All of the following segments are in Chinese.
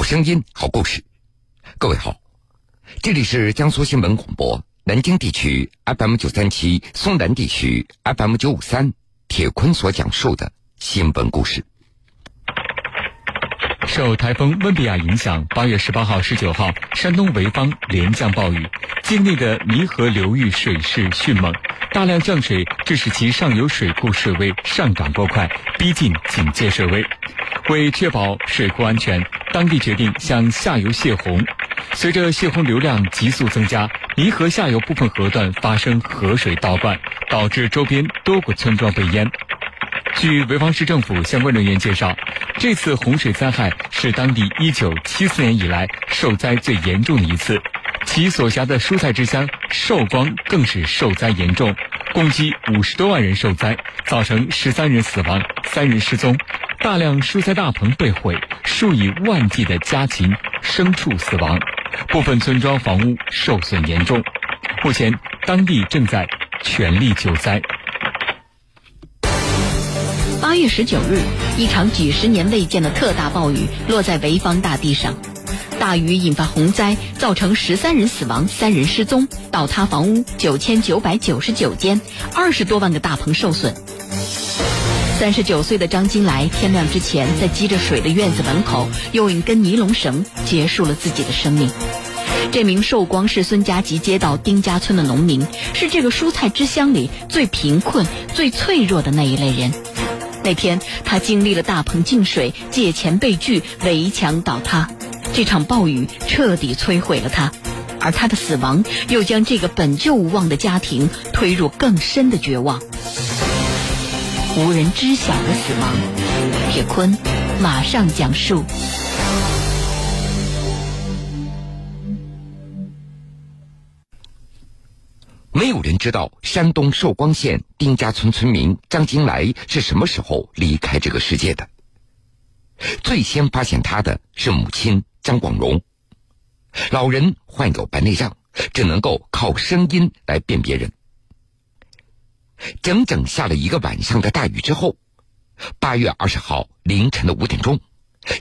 好声音，好故事。各位好，这里是江苏新闻广播南京地区 FM 九三七，松南地区 FM 九五三。铁坤所讲述的新闻故事。受台风温比亚影响，八月十八号、十九号，山东潍坊连降暴雨，境内的弥河流域水势迅猛，大量降水致使其上游水库水位上涨过快，逼近警戒水位。为确保水库安全，当地决定向下游泄洪。随着泄洪流量急速增加，弥河下游部分河段发生河水倒灌，导致周边多个村庄被淹。据潍坊市政府相关人员介绍，这次洪水灾害是当地1974年以来受灾最严重的一次，其所辖的蔬菜之乡寿光更是受灾严重，共计五十多万人受灾，造成十三人死亡、三人失踪，大量蔬菜大棚被毁，数以万计的家禽、牲畜死亡，部分村庄房屋受损严重。目前，当地正在全力救灾。八月十九日，一场几十年未见的特大暴雨落在潍坊大地上，大雨引发洪灾，造成十三人死亡、三人失踪，倒塌房屋九千九百九十九间，二十多万个大棚受损。三十九岁的张金来，天亮之前在积着水的院子门口用一根尼龙绳结束了自己的生命。这名寿光市孙家集街道丁家村的农民，是这个蔬菜之乡里最贫困、最脆弱的那一类人。那天，他经历了大棚进水、借钱被拒、围墙倒塌，这场暴雨彻底摧毁了他，而他的死亡又将这个本就无望的家庭推入更深的绝望。无人知晓的死亡，铁坤马上讲述。没有人知道山东寿光县丁家村村民张金来是什么时候离开这个世界的。最先发现他的是母亲张广荣，老人患有白内障，只能够靠声音来辨别人。整整下了一个晚上的大雨之后，八月二十号凌晨的五点钟，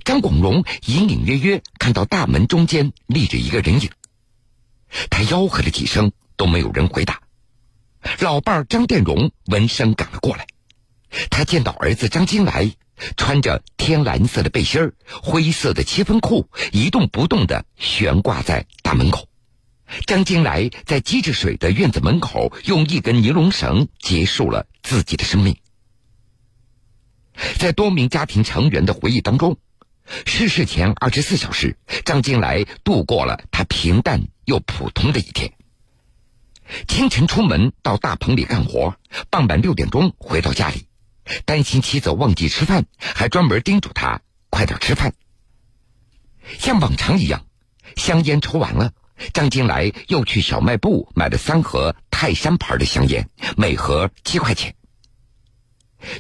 张广荣隐隐约约看到大门中间立着一个人影，他吆喝了几声。都没有人回答。老伴儿张殿荣闻声赶了过来，他见到儿子张金来穿着天蓝色的背心儿、灰色的七分裤，一动不动的悬挂在大门口。张金来在积着水的院子门口用一根尼龙绳结束了自己的生命。在多名家庭成员的回忆当中，逝世前二十四小时，张金来度过了他平淡又普通的一天。清晨出门到大棚里干活，傍晚六点钟回到家里，担心妻子忘记吃饭，还专门叮嘱他快点吃饭。像往常一样，香烟抽完了，张金来又去小卖部买了三盒泰山牌的香烟，每盒七块钱。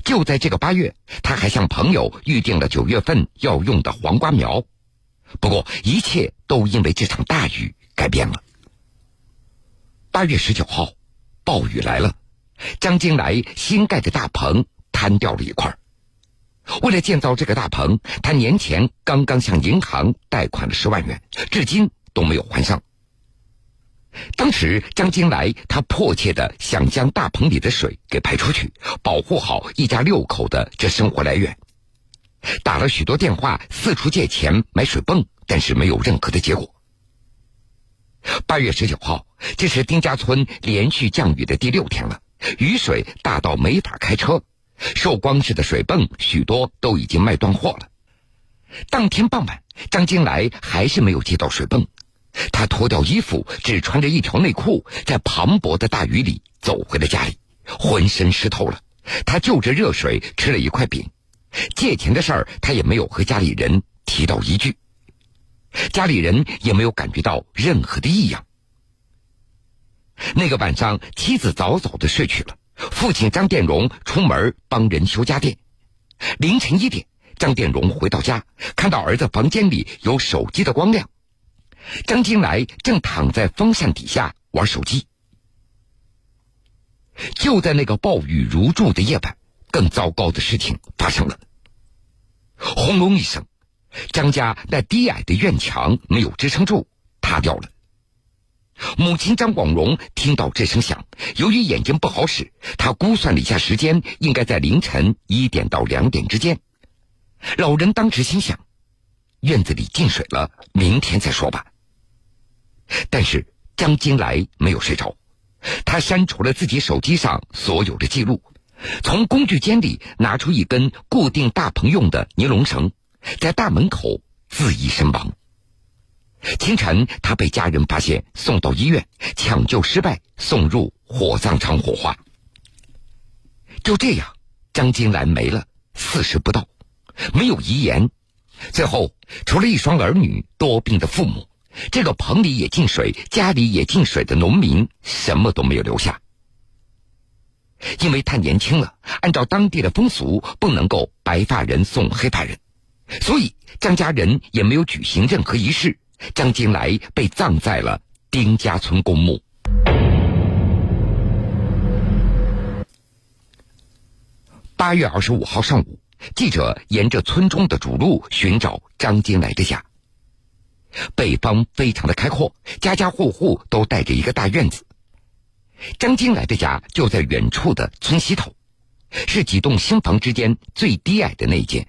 就在这个八月，他还向朋友预定了九月份要用的黄瓜苗，不过一切都因为这场大雨改变了。八月十九号，暴雨来了，张金来新盖的大棚瘫掉了一块。为了建造这个大棚，他年前刚刚向银行贷款了十万元，至今都没有还上。当时张金来他迫切的想将大棚里的水给排出去，保护好一家六口的这生活来源，打了许多电话，四处借钱买水泵，但是没有任何的结果。八月十九号，这是丁家村连续降雨的第六天了，雨水大到没法开车，寿光市的水泵许多都已经卖断货了。当天傍晚，张金来还是没有接到水泵，他脱掉衣服，只穿着一条内裤，在磅礴的大雨里走回了家里，浑身湿透了。他就着热水吃了一块饼，借钱的事儿他也没有和家里人提到一句。家里人也没有感觉到任何的异样。那个晚上，妻子早早的睡去了，父亲张殿荣出门帮人修家电。凌晨一点，张殿荣回到家，看到儿子房间里有手机的光亮，张金来正躺在风扇底下玩手机。就在那个暴雨如注的夜晚，更糟糕的事情发生了。轰隆一声。张家那低矮的院墙没有支撑住，塌掉了。母亲张广荣听到这声响，由于眼睛不好使，她估算了一下时间，应该在凌晨一点到两点之间。老人当时心想：院子里进水了，明天再说吧。但是张金来没有睡着，他删除了自己手机上所有的记录，从工具间里拿出一根固定大棚用的尼龙绳，在大门口自缢身亡。清晨，他被家人发现，送到医院，抢救失败，送入火葬场火化。就这样，张金兰没了，四十不到，没有遗言。最后，除了一双儿女、多病的父母，这个棚里也进水、家里也进水的农民，什么都没有留下。因为太年轻了，按照当地的风俗，不能够白发人送黑发人，所以张家人也没有举行任何仪式。张金来被葬在了丁家村公墓。八月二十五号上午，记者沿着村中的主路寻找张金来的家。北方非常的开阔，家家户户都带着一个大院子。张金来的家就在远处的村西头，是几栋新房之间最低矮的那一间。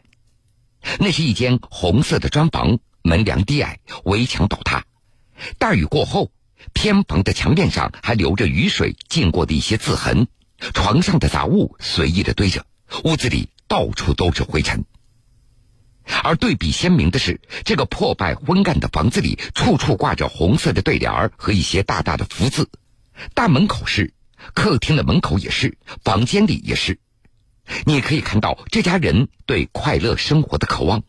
那是一间红色的砖房。门梁低矮，围墙倒塌。大雨过后，偏房的墙面上还留着雨水浸过的一些渍痕。床上的杂物随意的堆着，屋子里到处都是灰尘。而对比鲜明的是，这个破败昏暗的房子里，处处挂着红色的对联和一些大大的福字。大门口是，客厅的门口也是，房间里也是。你可以看到这家人对快乐生活的渴望，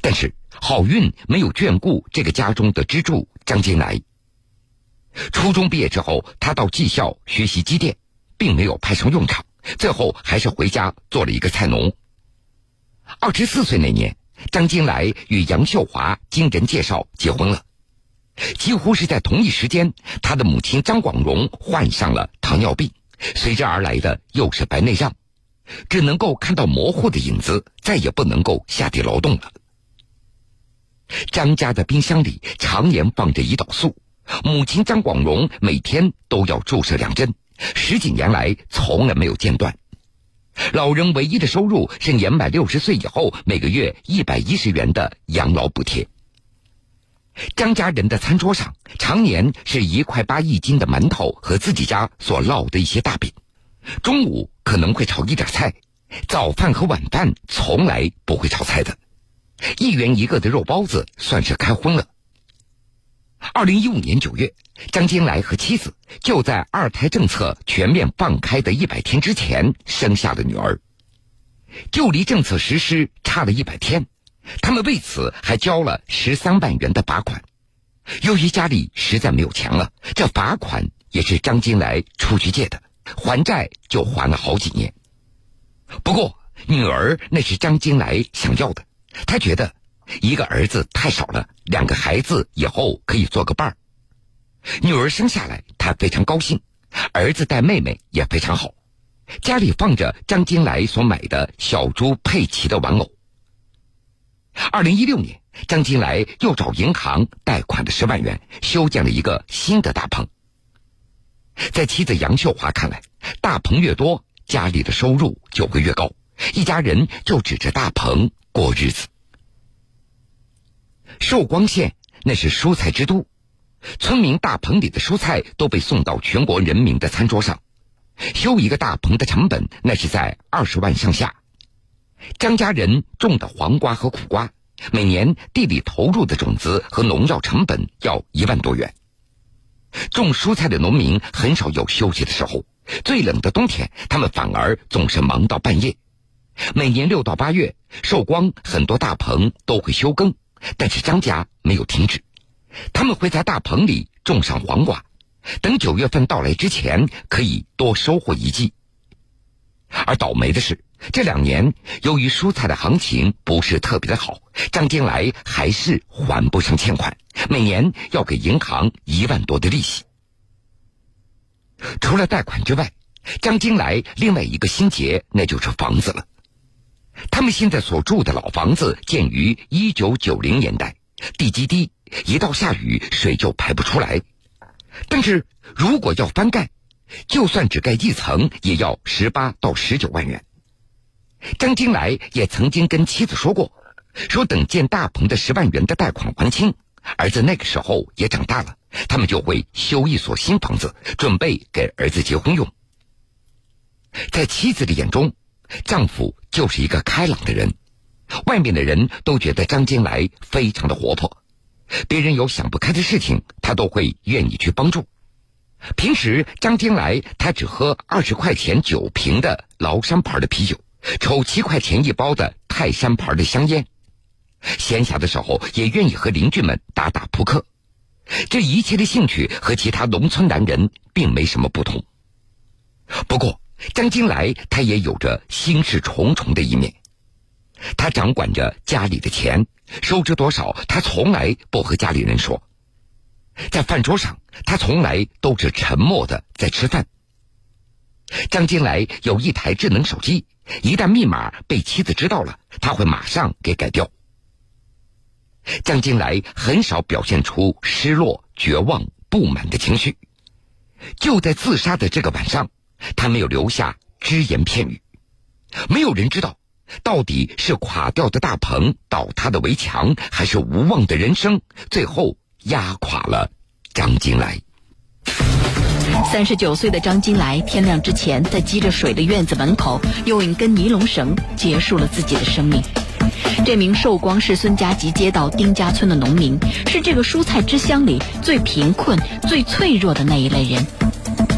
但是。好运没有眷顾这个家中的支柱张金来。初中毕业之后，他到技校学习机电，并没有派上用场，最后还是回家做了一个菜农。二十四岁那年，张金来与杨秀华经人介绍结婚了。几乎是在同一时间，他的母亲张广荣患上了糖尿病，随之而来的又是白内障，只能够看到模糊的影子，再也不能够下地劳动了。张家的冰箱里常年放着胰岛素，母亲张广荣每天都要注射两针，十几年来从来没有间断。老人唯一的收入是年满六十岁以后每个月一百一十元的养老补贴。张家人的餐桌上常年是一块八一斤的馒头和自己家所烙的一些大饼，中午可能会炒一点菜，早饭和晚饭从来不会炒菜的。一元一个的肉包子算是开荤了。二零一五年九月，张金来和妻子就在二胎政策全面放开的一百天之前生下了女儿。就离政策实施差了一百天，他们为此还交了十三万元的罚款。由于家里实在没有钱了，这罚款也是张金来出去借的，还债就还了好几年。不过，女儿那是张金来想要的。他觉得一个儿子太少了，两个孩子以后可以做个伴儿。女儿生下来，他非常高兴；儿子带妹妹也非常好。家里放着张金来所买的小猪佩奇的玩偶。二零一六年，张金来又找银行贷款了十万元，修建了一个新的大棚。在妻子杨秀华看来，大棚越多，家里的收入就会越高，一家人就指着大棚。过日子。寿光县那是蔬菜之都，村民大棚里的蔬菜都被送到全国人民的餐桌上。修一个大棚的成本那是在二十万上下。张家人种的黄瓜和苦瓜，每年地里投入的种子和农药成本要一万多元。种蔬菜的农民很少有休息的时候，最冷的冬天，他们反而总是忙到半夜。每年六到八月，寿光很多大棚都会休耕，但是张家没有停止。他们会在大棚里种上黄瓜，等九月份到来之前可以多收获一季。而倒霉的是，这两年由于蔬菜的行情不是特别的好，张金来还是还不上欠款，每年要给银行一万多的利息。除了贷款之外，张金来另外一个心结那就是房子了。他们现在所住的老房子建于一九九零年代，地基低，一到下雨水就排不出来。但是如果要翻盖，就算只盖一层，也要十八到十九万元。张金来也曾经跟妻子说过，说等建大棚的十万元的贷款还清，儿子那个时候也长大了，他们就会修一所新房子，准备给儿子结婚用。在妻子的眼中，丈夫就是一个开朗的人，外面的人都觉得张金来非常的活泼，别人有想不开的事情，他都会愿意去帮助。平时张金来他只喝二十块钱九瓶的崂山牌的啤酒，抽七块钱一包的泰山牌的香烟，闲暇的时候也愿意和邻居们打打扑克。这一切的兴趣和其他农村男人并没什么不同。不过张金来他也有着心事重重的一面，他掌管着家里的钱，收支多少他从来不和家里人说。在饭桌上，他从来都是沉默的在吃饭。张金来有一台智能手机，一旦密码被妻子知道了，他会马上给改掉。张金来很少表现出失落、绝望、不满的情绪。就在自杀的这个晚上，他没有留下只言片语。没有人知道，到底是垮掉的大棚、倒塌的围墙，还是无望的人生，最后。压垮了张金来。三十九岁的张金来，天亮之前在积着水的院子门口用一根尼龙绳结束了自己的生命。这名寿光市孙家集街道丁家村的农民，是这个蔬菜之乡里最贫困、最脆弱的那一类人。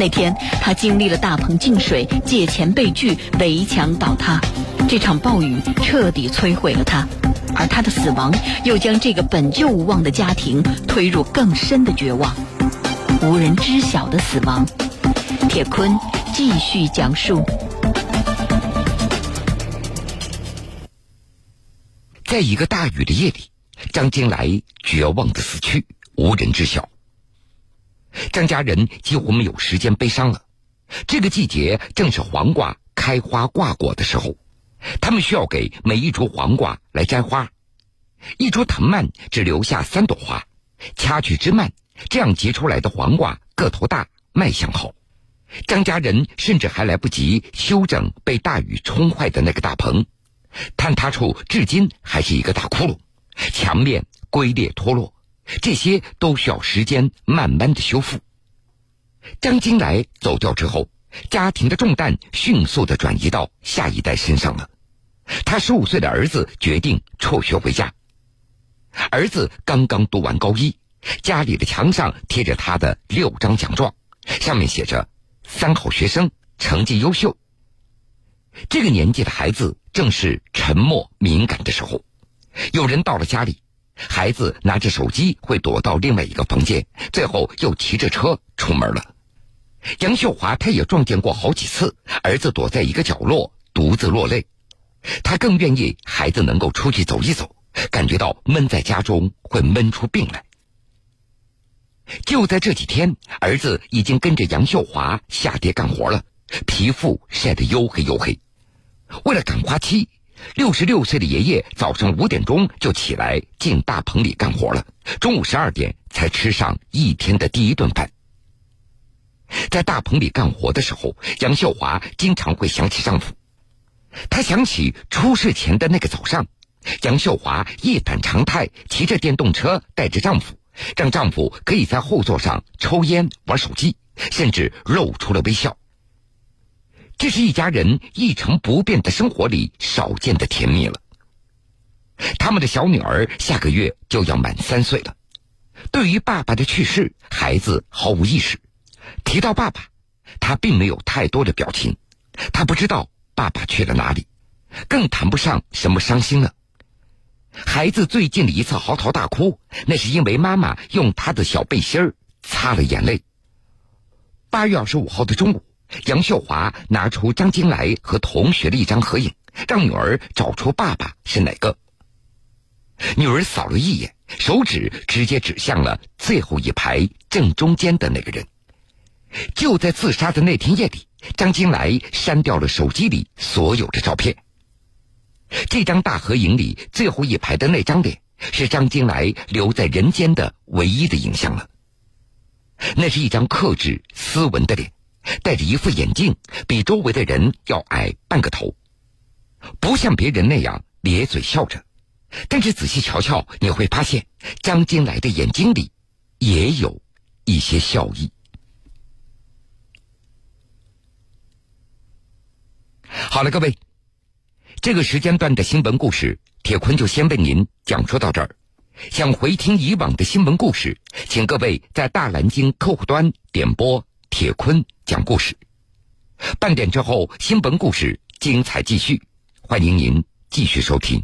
那天，他经历了大棚进水、借钱被拒、围墙倒塌，这场暴雨彻底摧毁了他。而他的死亡，又将这个本就无望的家庭推入更深的绝望。无人知晓的死亡，铁坤继续讲述。在一个大雨的夜里，张金来绝望的死去，无人知晓。张家人几乎没有时间悲伤了。这个季节正是黄瓜开花挂果的时候。他们需要给每一株黄瓜来摘花，一株藤蔓只留下三朵花，掐去枝蔓，这样结出来的黄瓜个头大，卖相好。张家人甚至还来不及修整被大雨冲坏的那个大棚，坍塌处至今还是一个大窟窿，墙面龟裂脱落，这些都需要时间慢慢的修复。张金来走掉之后。家庭的重担迅速的转移到下一代身上了。他十五岁的儿子决定辍学回家。儿子刚刚读完高一，家里的墙上贴着他的六张奖状，上面写着“三好学生，成绩优秀”。这个年纪的孩子正是沉默敏感的时候。有人到了家里，孩子拿着手机会躲到另外一个房间，最后又骑着车出门了。杨秀华，他也撞见过好几次儿子躲在一个角落独自落泪，他更愿意孩子能够出去走一走，感觉到闷在家中会闷出病来。就在这几天，儿子已经跟着杨秀华下地干活了，皮肤晒得黝黑黝黑。为了赶花期，六十六岁的爷爷早上五点钟就起来进大棚里干活了，中午十二点才吃上一天的第一顿饭。在大棚里干活的时候，杨秀华经常会想起丈夫。她想起出事前的那个早上，杨秀华一反常态，骑着电动车带着丈夫，让丈夫可以在后座上抽烟、玩手机，甚至露出了微笑。这是一家人一成不变的生活里少见的甜蜜了。他们的小女儿下个月就要满三岁了，对于爸爸的去世，孩子毫无意识。提到爸爸，他并没有太多的表情，他不知道爸爸去了哪里，更谈不上什么伤心了。孩子最近的一次嚎啕大哭，那是因为妈妈用他的小背心擦了眼泪。八月二十五号的中午，杨秀华拿出张金来和同学的一张合影，让女儿找出爸爸是哪个。女儿扫了一眼，手指直接指向了最后一排正中间的那个人。就在自杀的那天夜里，张金来删掉了手机里所有的照片。这张大合影里最后一排的那张脸，是张金来留在人间的唯一的影像了。那是一张克制、斯文的脸，戴着一副眼镜，比周围的人要矮半个头，不像别人那样咧嘴笑着。但是仔细瞧瞧，你会发现张金来的眼睛里也有一些笑意。好了，各位，这个时间段的新闻故事，铁坤就先为您讲述到这儿。想回听以往的新闻故事，请各位在大蓝鲸客户端点播铁坤讲故事。半点之后，新闻故事精彩继续，欢迎您继续收听。